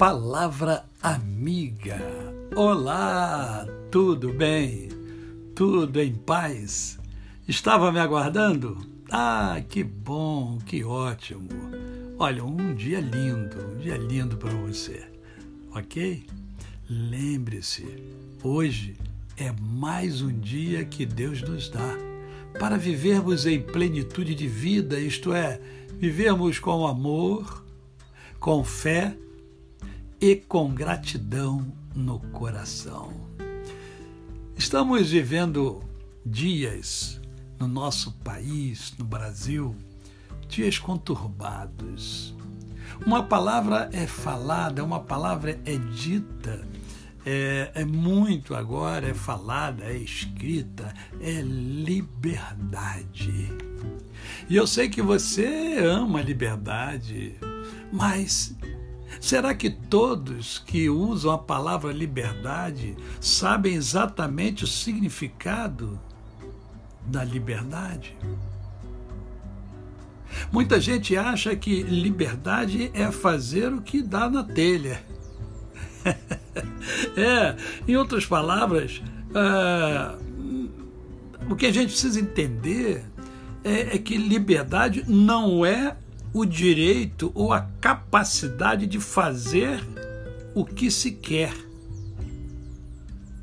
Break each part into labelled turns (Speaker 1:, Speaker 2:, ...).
Speaker 1: Palavra amiga. Olá, tudo bem? Tudo em paz? Estava me aguardando? Ah, que bom, que ótimo. Olha, um dia lindo, um dia lindo para você, ok? Lembre-se, hoje é mais um dia que Deus nos dá para vivermos em plenitude de vida, isto é, vivermos com amor, com fé e com gratidão no coração. Estamos vivendo dias no nosso país, no Brasil, dias conturbados. Uma palavra é falada, uma palavra é dita é, é muito agora, é falada, é escrita, é liberdade. E eu sei que você ama liberdade, mas será que todos que usam a palavra liberdade sabem exatamente o significado da liberdade? Muita gente acha que liberdade é fazer o que dá na telha. é, em outras palavras, é, o que a gente precisa entender é, é que liberdade não é o direito ou a capacidade de fazer o que se quer.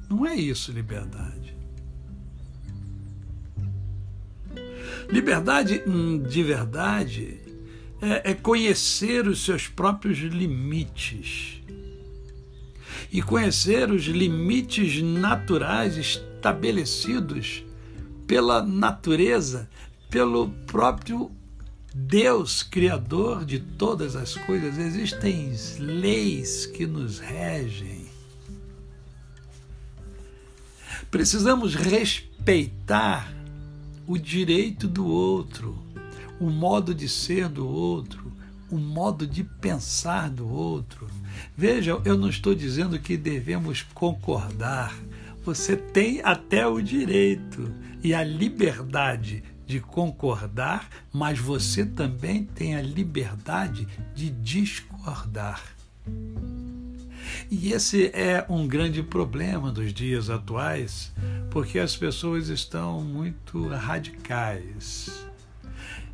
Speaker 1: Não é isso liberdade. Liberdade hum, de verdade é, é conhecer os seus próprios limites e conhecer os limites naturais estabelecidos pela natureza, pelo próprio Deus, Criador de todas as coisas. Existem leis que nos regem. Precisamos respeitar o direito do outro, o modo de ser do outro, o modo de pensar do outro. Veja, eu não estou dizendo que devemos concordar. Você tem até o direito e a liberdade de concordar, mas você também tem a liberdade de discordar. E esse é um grande problema dos dias atuais, porque as pessoas estão muito radicais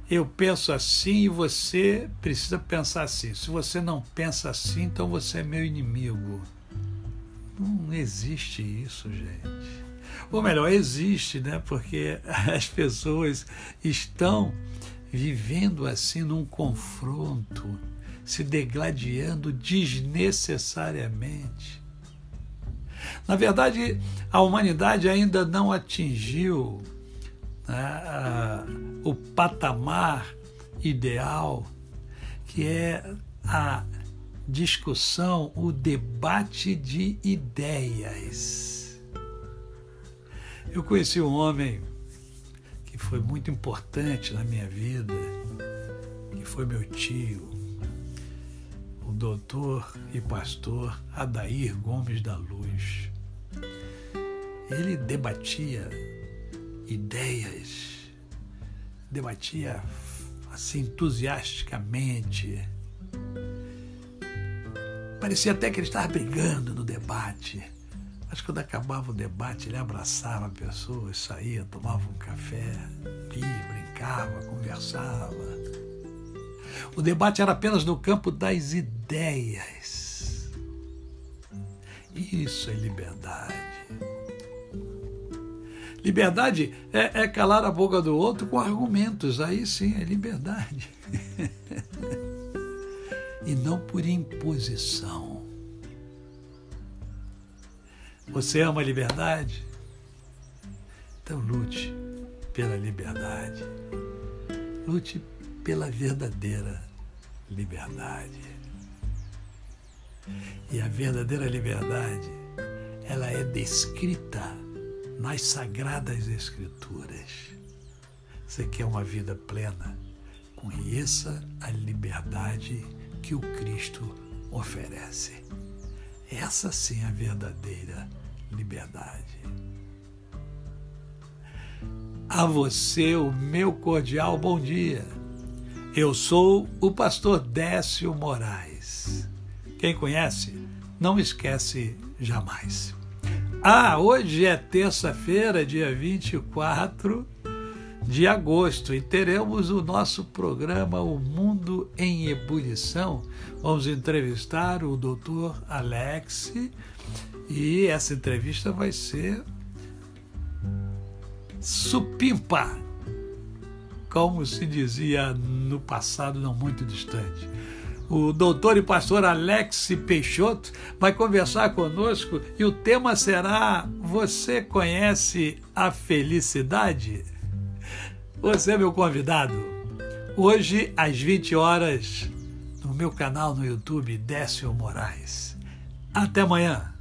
Speaker 1: eu penso assim e você precisa pensar assim. Se você não pensa assim, então você é meu inimigo. Não existe isso, gente. Ou melhor, existe, né? Porque as pessoas estão vivendo assim num confronto, se degladiando desnecessariamente. Na verdade, a humanidade ainda não atingiu né, o patamar ideal, que é a discussão, o debate de ideias. Eu conheci um homem que foi muito importante na minha vida, que foi meu tio, o doutor e pastor Adair Gomes da Luz. Ele debatia ideias, debatia assim entusiasticamente. Parecia até que ele estava brigando no debate. Mas quando acabava o debate, ele abraçava a pessoa, saía, tomava um café, ria, brincava, conversava. O debate era apenas no campo das ideias. Isso é liberdade. Liberdade é, é, calar a boca do outro com argumentos. Aí sim é liberdade. e não por imposição. Você ama a liberdade? Então lute pela liberdade. Lute pela verdadeira liberdade. E a verdadeira liberdade, ela é descrita nas sagradas Escrituras. Você quer uma vida plena? Conheça a liberdade que o Cristo oferece. Essa sim é a verdadeira liberdade. A você o meu cordial bom dia. Eu sou o pastor Décio Moraes Quem conhece, não esquece jamais. Ah, hoje é terça-feira, dia 24 de agosto, e teremos o nosso programa O Mundo em Ebulição. Vamos entrevistar o doutor Alex e essa entrevista vai ser supimpa, como se dizia no passado não muito distante. O doutor e pastor Alex Peixoto vai conversar conosco e o tema será: Você conhece a felicidade? Você é meu convidado. Hoje, às 20 horas, no meu canal no YouTube, Décio Moraes. Até amanhã.